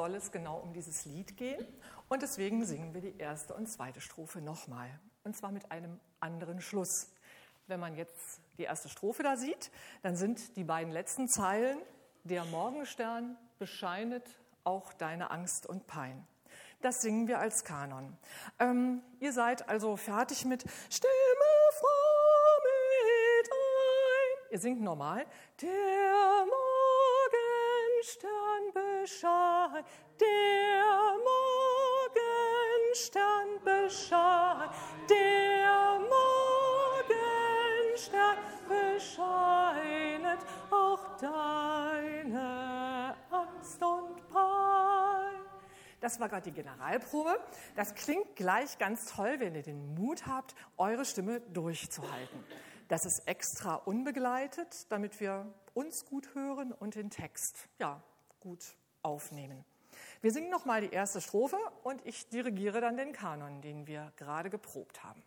soll es genau um dieses Lied gehen und deswegen singen wir die erste und zweite Strophe nochmal. Und zwar mit einem anderen Schluss. Wenn man jetzt die erste Strophe da sieht, dann sind die beiden letzten Zeilen, der Morgenstern bescheinet auch deine Angst und Pein. Das singen wir als Kanon. Ähm, ihr seid also fertig mit Stimme froh mit ein. Ihr singt normal. Der Morgenstern bescheid, der Morgenstern bescheid, der Morgenstern bescheinet auch deine Angst und Pein. Das war gerade die Generalprobe. Das klingt gleich ganz toll, wenn ihr den Mut habt, eure Stimme durchzuhalten. Das ist extra unbegleitet, damit wir uns gut hören und den Text ja gut aufnehmen. Wir singen noch mal die erste Strophe und ich dirigiere dann den Kanon, den wir gerade geprobt haben.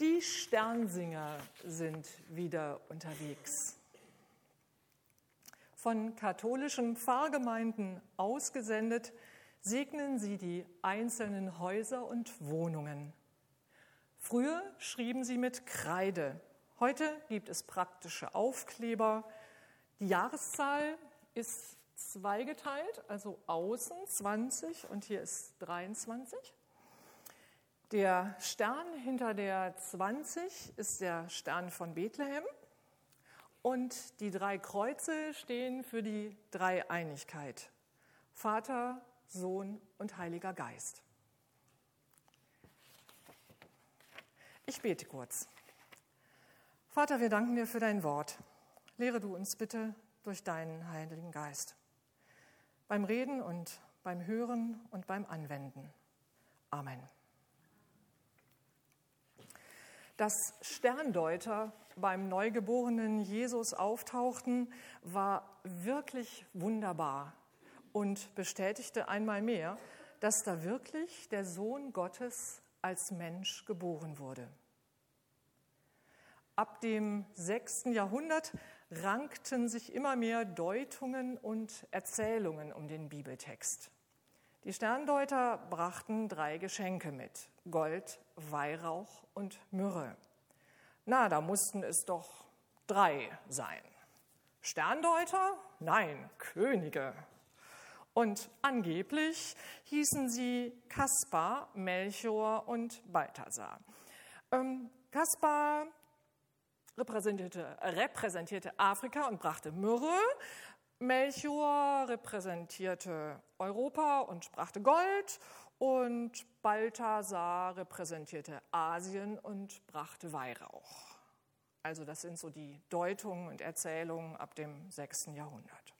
Die Sternsinger sind wieder unterwegs. Von katholischen Pfarrgemeinden ausgesendet, segnen sie die einzelnen Häuser und Wohnungen. Früher schrieben sie mit Kreide. Heute gibt es praktische Aufkleber. Die Jahreszahl ist zweigeteilt, also außen 20 und hier ist 23. Der Stern hinter der 20 ist der Stern von Bethlehem und die drei Kreuze stehen für die Dreieinigkeit. Vater, Sohn und Heiliger Geist. Ich bete kurz. Vater, wir danken dir für dein Wort. Lehre du uns bitte durch deinen Heiligen Geist. Beim Reden und beim Hören und beim Anwenden. Amen. Dass Sterndeuter beim neugeborenen Jesus auftauchten, war wirklich wunderbar und bestätigte einmal mehr, dass da wirklich der Sohn Gottes als Mensch geboren wurde. Ab dem sechsten Jahrhundert rankten sich immer mehr Deutungen und Erzählungen um den Bibeltext. Die Sterndeuter brachten drei Geschenke mit, Gold, Weihrauch und Myrrhe. Na, da mussten es doch drei sein. Sterndeuter? Nein, Könige. Und angeblich hießen sie Kaspar, Melchior und Balthasar. Ähm, Kaspar repräsentierte, repräsentierte Afrika und brachte Myrrhe. Melchior repräsentierte Europa und brachte Gold. Und Balthasar repräsentierte Asien und brachte Weihrauch. Also das sind so die Deutungen und Erzählungen ab dem 6. Jahrhundert.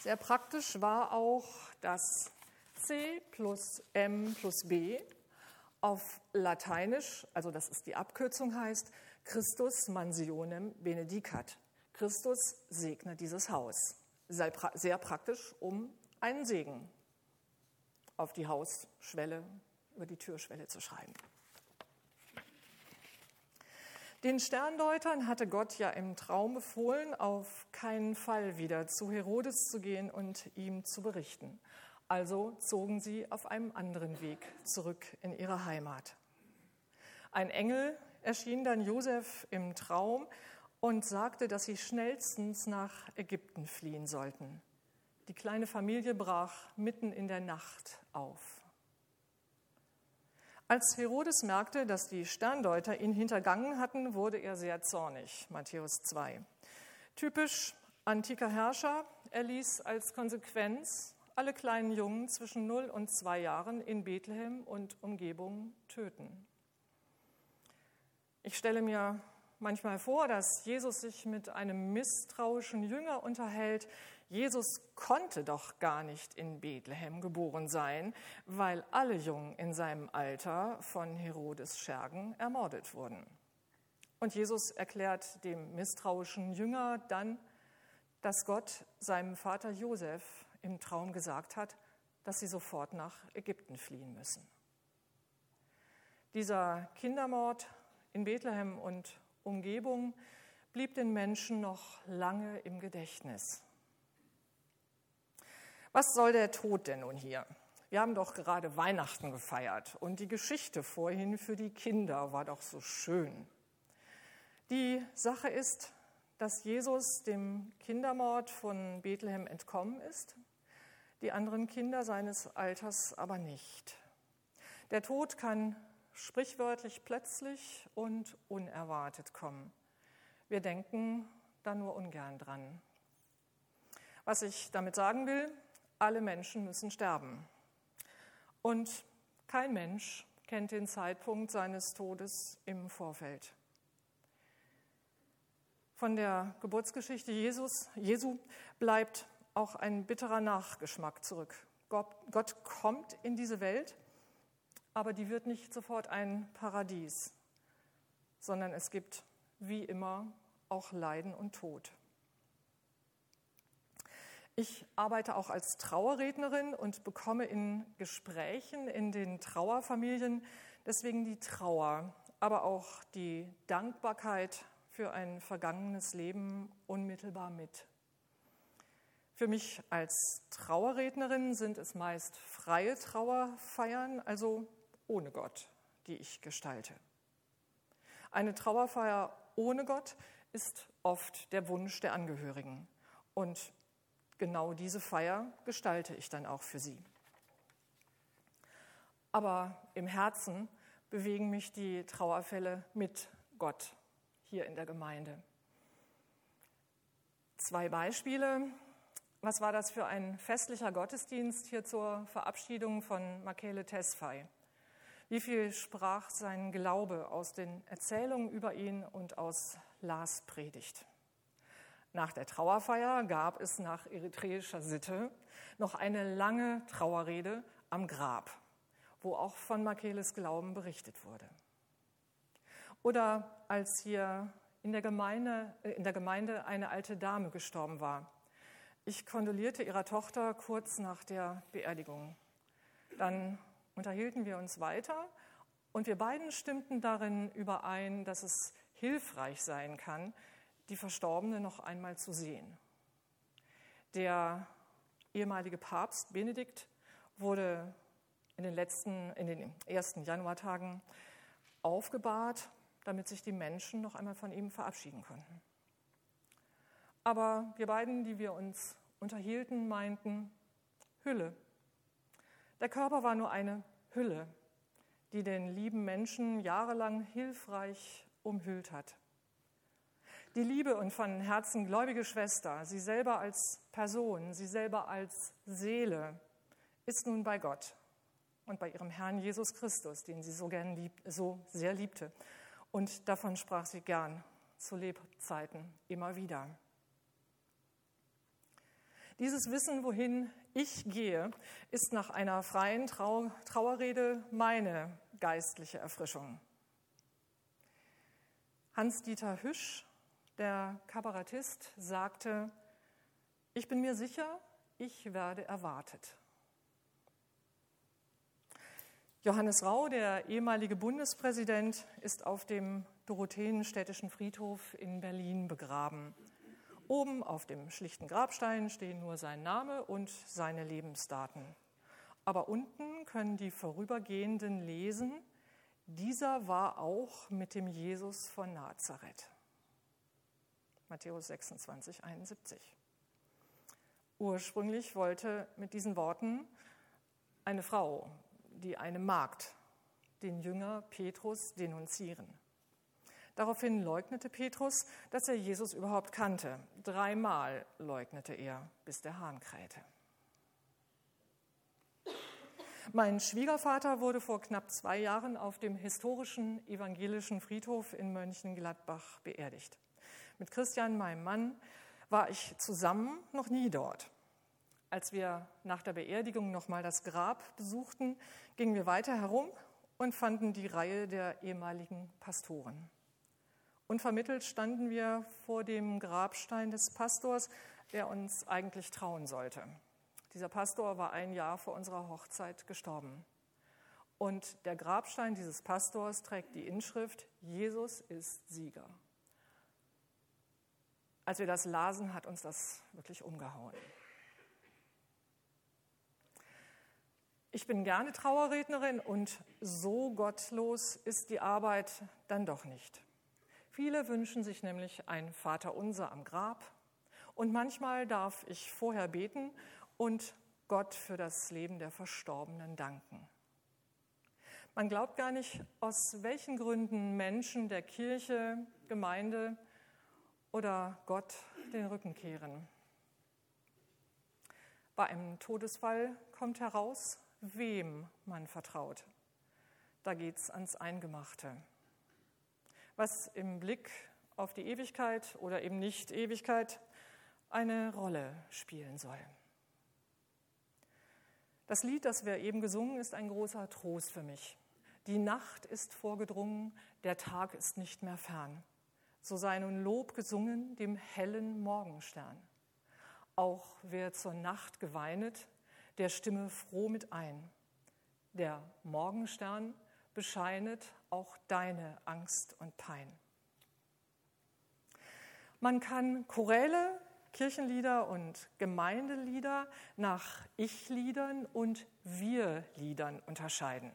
Sehr praktisch war auch das C plus M plus B auf Lateinisch, also das ist die Abkürzung heißt, Christus mansionem benedicat. Christus segne dieses Haus. Sehr praktisch, um einen Segen auf die Hausschwelle, über die Türschwelle zu schreiben. Den Sterndeutern hatte Gott ja im Traum befohlen, auf keinen Fall wieder zu Herodes zu gehen und ihm zu berichten. Also zogen sie auf einem anderen Weg zurück in ihre Heimat. Ein Engel erschien dann Josef im Traum und sagte, dass sie schnellstens nach Ägypten fliehen sollten. Die kleine Familie brach mitten in der Nacht auf. Als Herodes merkte, dass die Sterndeuter ihn hintergangen hatten, wurde er sehr zornig. Matthäus 2. Typisch antiker Herrscher, er ließ als Konsequenz alle kleinen Jungen zwischen 0 und 2 Jahren in Bethlehem und Umgebung töten. Ich stelle mir manchmal vor, dass Jesus sich mit einem misstrauischen Jünger unterhält, Jesus konnte doch gar nicht in Bethlehem geboren sein, weil alle Jungen in seinem Alter von Herodes Schergen ermordet wurden. Und Jesus erklärt dem misstrauischen Jünger dann, dass Gott seinem Vater Josef im Traum gesagt hat, dass sie sofort nach Ägypten fliehen müssen. Dieser Kindermord in Bethlehem und Umgebung blieb den Menschen noch lange im Gedächtnis. Was soll der Tod denn nun hier? Wir haben doch gerade Weihnachten gefeiert und die Geschichte vorhin für die Kinder war doch so schön. Die Sache ist, dass Jesus dem Kindermord von Bethlehem entkommen ist, die anderen Kinder seines Alters aber nicht. Der Tod kann sprichwörtlich plötzlich und unerwartet kommen. Wir denken da nur ungern dran. Was ich damit sagen will, alle Menschen müssen sterben. Und kein Mensch kennt den Zeitpunkt seines Todes im Vorfeld. Von der Geburtsgeschichte Jesus, Jesu bleibt auch ein bitterer Nachgeschmack zurück. Gott, Gott kommt in diese Welt, aber die wird nicht sofort ein Paradies, sondern es gibt wie immer auch Leiden und Tod. Ich arbeite auch als Trauerrednerin und bekomme in Gesprächen in den Trauerfamilien deswegen die Trauer, aber auch die Dankbarkeit für ein vergangenes Leben unmittelbar mit. Für mich als Trauerrednerin sind es meist freie Trauerfeiern, also ohne Gott, die ich gestalte. Eine Trauerfeier ohne Gott ist oft der Wunsch der Angehörigen. Und genau diese Feier gestalte ich dann auch für Sie. Aber im Herzen bewegen mich die Trauerfälle mit Gott hier in der Gemeinde. Zwei Beispiele. Was war das für ein festlicher Gottesdienst hier zur Verabschiedung von Makele Tesfay? Wie viel sprach sein Glaube aus den Erzählungen über ihn und aus Lars Predigt? Nach der Trauerfeier gab es nach eritreischer Sitte noch eine lange Trauerrede am Grab, wo auch von Makeles Glauben berichtet wurde. Oder als hier in der, Gemeinde, äh, in der Gemeinde eine alte Dame gestorben war. Ich kondolierte ihrer Tochter kurz nach der Beerdigung. Dann unterhielten wir uns weiter und wir beiden stimmten darin überein, dass es hilfreich sein kann, die Verstorbene noch einmal zu sehen. Der ehemalige Papst Benedikt wurde in den letzten, in den ersten Januartagen aufgebahrt, damit sich die Menschen noch einmal von ihm verabschieden konnten. Aber wir beiden, die wir uns unterhielten, meinten, Hülle. Der Körper war nur eine Hülle, die den lieben Menschen jahrelang hilfreich umhüllt hat. Die liebe und von Herzen gläubige Schwester, sie selber als Person, sie selber als Seele, ist nun bei Gott und bei ihrem Herrn Jesus Christus, den sie so, gern lieb, so sehr liebte. Und davon sprach sie gern zu Lebzeiten immer wieder. Dieses Wissen, wohin ich gehe, ist nach einer freien Trau Trauerrede meine geistliche Erfrischung. Hans-Dieter Hüsch, der Kabarettist, sagte, ich bin mir sicher, ich werde erwartet. Johannes Rau, der ehemalige Bundespräsident, ist auf dem Dorotheenstädtischen Friedhof in Berlin begraben. Oben auf dem schlichten Grabstein stehen nur sein Name und seine Lebensdaten. Aber unten können die Vorübergehenden lesen, dieser war auch mit dem Jesus von Nazareth. Matthäus 26, 71. Ursprünglich wollte mit diesen Worten eine Frau, die eine Magd, den Jünger Petrus denunzieren. Daraufhin leugnete Petrus, dass er Jesus überhaupt kannte. Dreimal leugnete er, bis der Hahn krähte. Mein Schwiegervater wurde vor knapp zwei Jahren auf dem historischen evangelischen Friedhof in Mönchengladbach beerdigt. Mit Christian, meinem Mann, war ich zusammen noch nie dort. Als wir nach der Beerdigung nochmal das Grab besuchten, gingen wir weiter herum und fanden die Reihe der ehemaligen Pastoren. Unvermittelt standen wir vor dem Grabstein des Pastors, der uns eigentlich trauen sollte. Dieser Pastor war ein Jahr vor unserer Hochzeit gestorben. Und der Grabstein dieses Pastors trägt die Inschrift, Jesus ist Sieger. Als wir das lasen, hat uns das wirklich umgehauen. Ich bin gerne Trauerrednerin und so gottlos ist die Arbeit dann doch nicht. Viele wünschen sich nämlich ein Vaterunser am Grab und manchmal darf ich vorher beten und Gott für das Leben der Verstorbenen danken. Man glaubt gar nicht, aus welchen Gründen Menschen der Kirche, Gemeinde oder Gott den Rücken kehren. Bei einem Todesfall kommt heraus, wem man vertraut. Da geht es ans Eingemachte was im Blick auf die Ewigkeit oder eben nicht Ewigkeit eine Rolle spielen soll. Das Lied, das wir eben gesungen, ist ein großer Trost für mich. Die Nacht ist vorgedrungen, der Tag ist nicht mehr fern. So sei nun Lob gesungen dem hellen Morgenstern. Auch wer zur Nacht geweinet, der stimme froh mit ein. Der Morgenstern bescheinet auch deine Angst und Pein. Man kann Choräle, Kirchenlieder und Gemeindelieder nach Ich-Liedern und Wir-Liedern unterscheiden.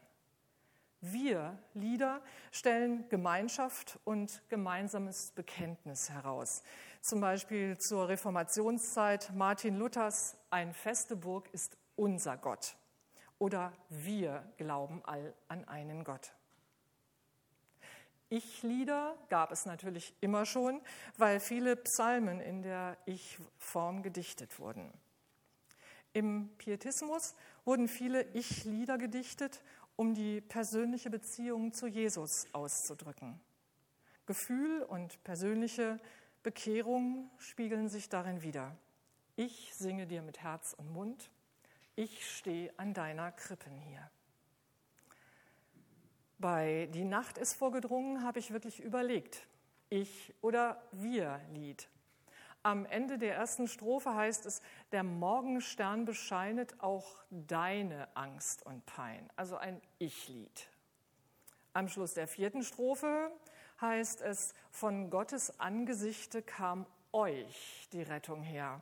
Wir-Lieder stellen Gemeinschaft und gemeinsames Bekenntnis heraus. Zum Beispiel zur Reformationszeit Martin Luthers Ein feste Burg ist unser Gott oder wir glauben all an einen Gott. Ich-Lieder gab es natürlich immer schon, weil viele Psalmen in der Ich-Form gedichtet wurden. Im Pietismus wurden viele Ich-Lieder gedichtet, um die persönliche Beziehung zu Jesus auszudrücken. Gefühl und persönliche Bekehrung spiegeln sich darin wider. Ich singe dir mit Herz und Mund, ich stehe an deiner Krippen hier. Bei Die Nacht ist vorgedrungen habe ich wirklich überlegt, ich oder wir Lied. Am Ende der ersten Strophe heißt es, der Morgenstern bescheinet auch deine Angst und Pein, also ein Ich-Lied. Am Schluss der vierten Strophe heißt es, von Gottes Angesichte kam euch die Rettung her.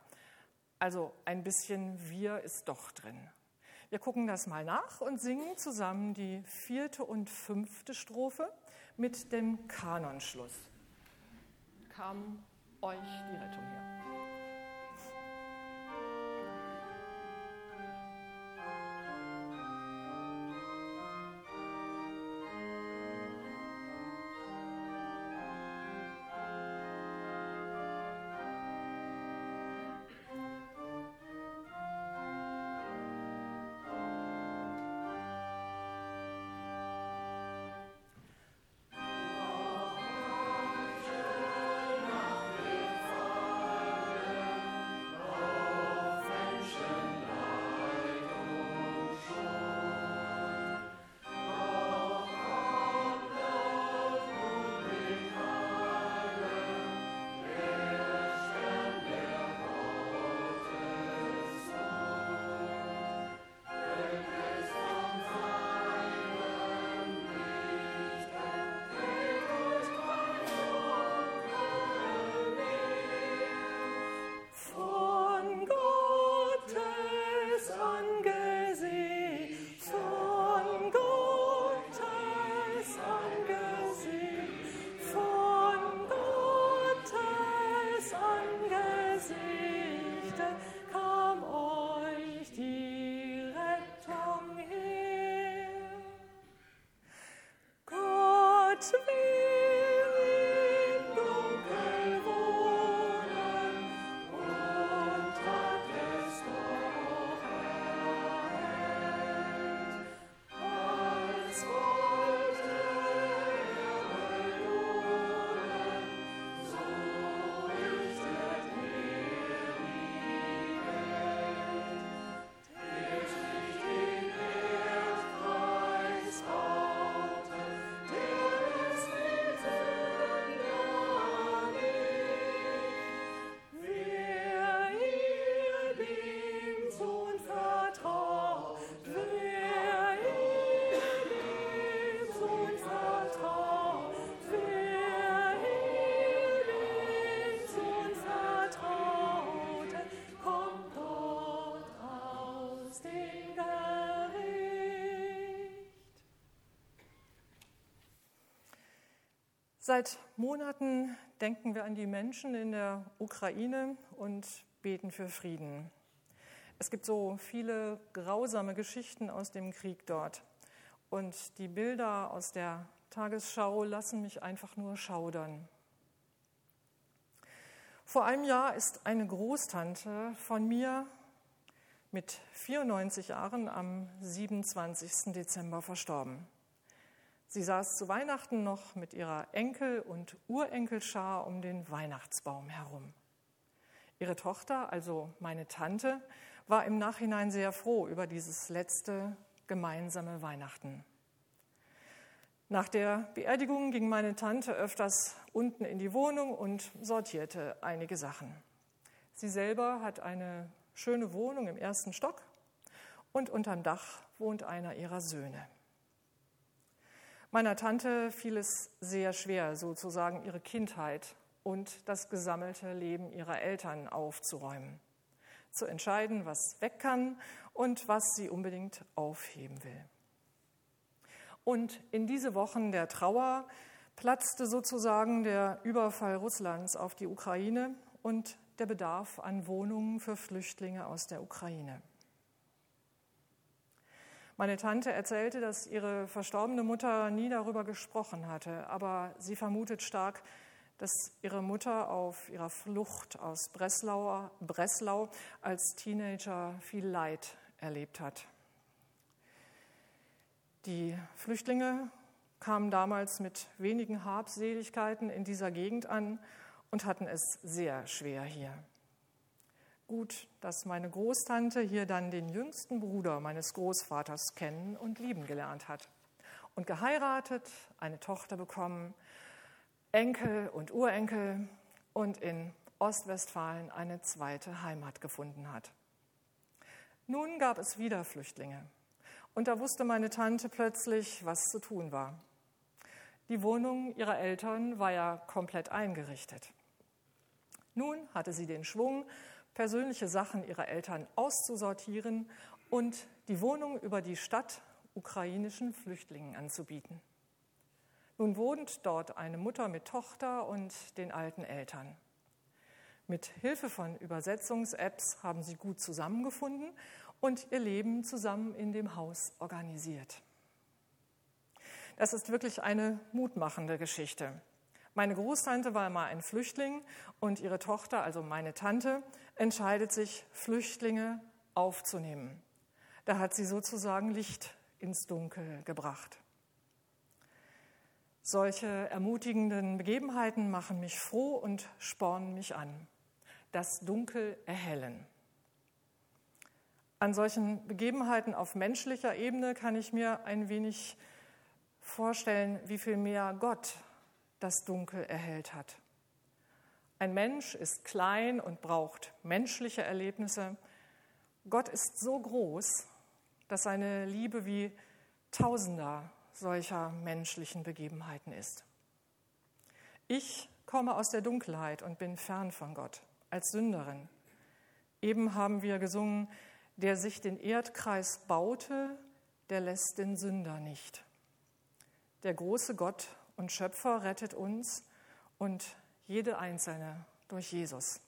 Also ein bisschen wir ist doch drin. Wir gucken das mal nach und singen zusammen die vierte und fünfte Strophe mit dem Kanonschluss. Kam euch die Rettung her. Seit Monaten denken wir an die Menschen in der Ukraine und beten für Frieden. Es gibt so viele grausame Geschichten aus dem Krieg dort. Und die Bilder aus der Tagesschau lassen mich einfach nur schaudern. Vor einem Jahr ist eine Großtante von mir mit 94 Jahren am 27. Dezember verstorben. Sie saß zu Weihnachten noch mit ihrer Enkel- und Urenkelschar um den Weihnachtsbaum herum. Ihre Tochter, also meine Tante, war im Nachhinein sehr froh über dieses letzte gemeinsame Weihnachten. Nach der Beerdigung ging meine Tante öfters unten in die Wohnung und sortierte einige Sachen. Sie selber hat eine schöne Wohnung im ersten Stock und unterm Dach wohnt einer ihrer Söhne. Meiner Tante fiel es sehr schwer, sozusagen ihre Kindheit und das gesammelte Leben ihrer Eltern aufzuräumen, zu entscheiden, was weg kann und was sie unbedingt aufheben will. Und in diese Wochen der Trauer platzte sozusagen der Überfall Russlands auf die Ukraine und der Bedarf an Wohnungen für Flüchtlinge aus der Ukraine. Meine Tante erzählte, dass ihre verstorbene Mutter nie darüber gesprochen hatte, aber sie vermutet stark, dass ihre Mutter auf ihrer Flucht aus Breslau, Breslau als Teenager viel Leid erlebt hat. Die Flüchtlinge kamen damals mit wenigen Habseligkeiten in dieser Gegend an und hatten es sehr schwer hier. Gut, dass meine Großtante hier dann den jüngsten Bruder meines Großvaters kennen und lieben gelernt hat. Und geheiratet, eine Tochter bekommen, Enkel und Urenkel und in Ostwestfalen eine zweite Heimat gefunden hat. Nun gab es wieder Flüchtlinge. Und da wusste meine Tante plötzlich, was zu tun war. Die Wohnung ihrer Eltern war ja komplett eingerichtet. Nun hatte sie den Schwung, persönliche Sachen ihrer Eltern auszusortieren und die Wohnung über die Stadt ukrainischen Flüchtlingen anzubieten. Nun wohnt dort eine Mutter mit Tochter und den alten Eltern. Mit Hilfe von Übersetzungs-Apps haben sie gut zusammengefunden und ihr Leben zusammen in dem Haus organisiert. Das ist wirklich eine mutmachende Geschichte. Meine Großtante war mal ein Flüchtling und ihre Tochter, also meine Tante, entscheidet sich, Flüchtlinge aufzunehmen. Da hat sie sozusagen Licht ins Dunkel gebracht. Solche ermutigenden Begebenheiten machen mich froh und spornen mich an. Das Dunkel erhellen. An solchen Begebenheiten auf menschlicher Ebene kann ich mir ein wenig vorstellen, wie viel mehr Gott das Dunkel erhellt hat. Ein Mensch ist klein und braucht menschliche Erlebnisse. Gott ist so groß, dass seine Liebe wie Tausender solcher menschlichen Begebenheiten ist. Ich komme aus der Dunkelheit und bin fern von Gott, als Sünderin. Eben haben wir gesungen, der sich den Erdkreis baute, der lässt den Sünder nicht. Der große Gott und Schöpfer rettet uns und jede Einzelne durch Jesus.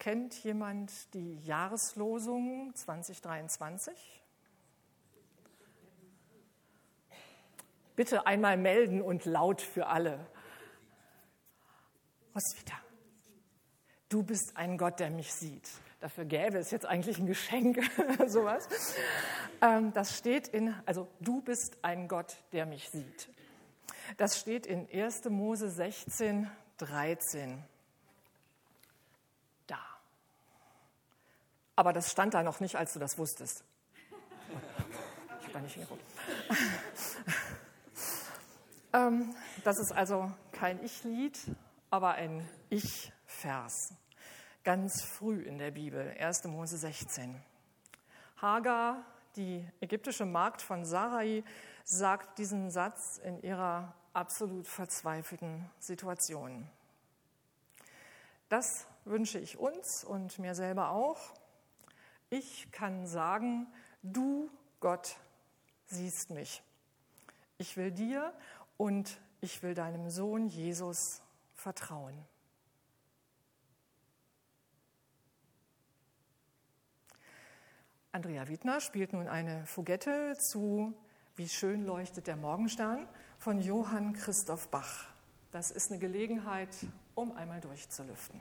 Kennt jemand die Jahreslosung 2023? Bitte einmal melden und laut für alle. Roswitha, du bist ein Gott, der mich sieht. Dafür gäbe es jetzt eigentlich ein Geschenk, sowas. Ähm, das steht in, also du bist ein Gott, der mich sieht. Das steht in 1. Mose 16, 13. Da. Aber das stand da noch nicht, als du das wusstest. Ich habe da nicht hingeguckt. Ähm, das ist also kein Ich-Lied, aber ein Ich-Vers ganz früh in der Bibel, 1. Mose 16. Hagar, die ägyptische Magd von Sarai, sagt diesen Satz in ihrer absolut verzweifelten Situation. Das wünsche ich uns und mir selber auch. Ich kann sagen, du Gott siehst mich. Ich will dir und ich will deinem Sohn Jesus vertrauen. Andrea Wiedner spielt nun eine Fugette zu Wie schön leuchtet der Morgenstern von Johann Christoph Bach. Das ist eine Gelegenheit, um einmal durchzulüften.